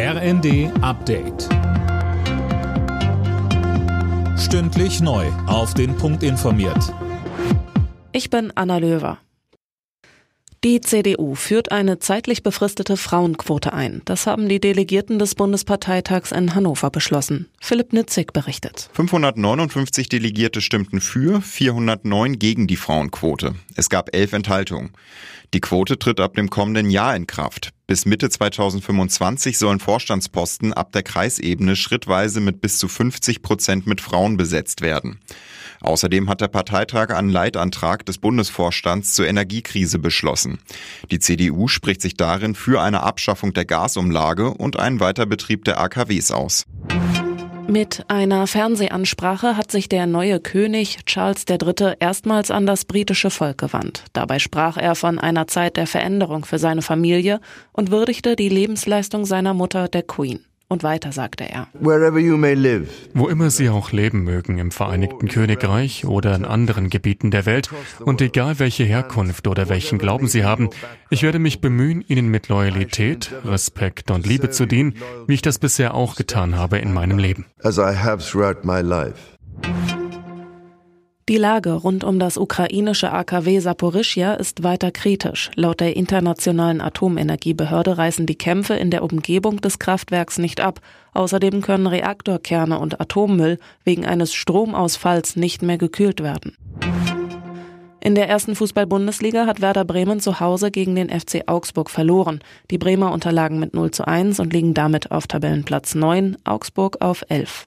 RND Update. Stündlich neu. Auf den Punkt informiert. Ich bin Anna Löwer. Die CDU führt eine zeitlich befristete Frauenquote ein. Das haben die Delegierten des Bundesparteitags in Hannover beschlossen. Philipp Nitzig berichtet. 559 Delegierte stimmten für, 409 gegen die Frauenquote. Es gab elf Enthaltungen. Die Quote tritt ab dem kommenden Jahr in Kraft. Bis Mitte 2025 sollen Vorstandsposten ab der Kreisebene schrittweise mit bis zu 50 Prozent mit Frauen besetzt werden. Außerdem hat der Parteitag einen Leitantrag des Bundesvorstands zur Energiekrise beschlossen. Die CDU spricht sich darin für eine Abschaffung der Gasumlage und einen Weiterbetrieb der AKWs aus. Mit einer Fernsehansprache hat sich der neue König Charles III. erstmals an das britische Volk gewandt. Dabei sprach er von einer Zeit der Veränderung für seine Familie und würdigte die Lebensleistung seiner Mutter, der Queen. Und weiter sagte er. Wo immer Sie auch leben mögen, im Vereinigten Königreich oder in anderen Gebieten der Welt, und egal welche Herkunft oder welchen Glauben Sie haben, ich werde mich bemühen, Ihnen mit Loyalität, Respekt und Liebe zu dienen, wie ich das bisher auch getan habe in meinem Leben. Die Lage rund um das ukrainische AKW Saporischja ist weiter kritisch. Laut der Internationalen Atomenergiebehörde reißen die Kämpfe in der Umgebung des Kraftwerks nicht ab. Außerdem können Reaktorkerne und Atommüll wegen eines Stromausfalls nicht mehr gekühlt werden. In der ersten Fußball-Bundesliga hat Werder Bremen zu Hause gegen den FC Augsburg verloren. Die Bremer unterlagen mit 0 zu 1 und liegen damit auf Tabellenplatz 9, Augsburg auf 11.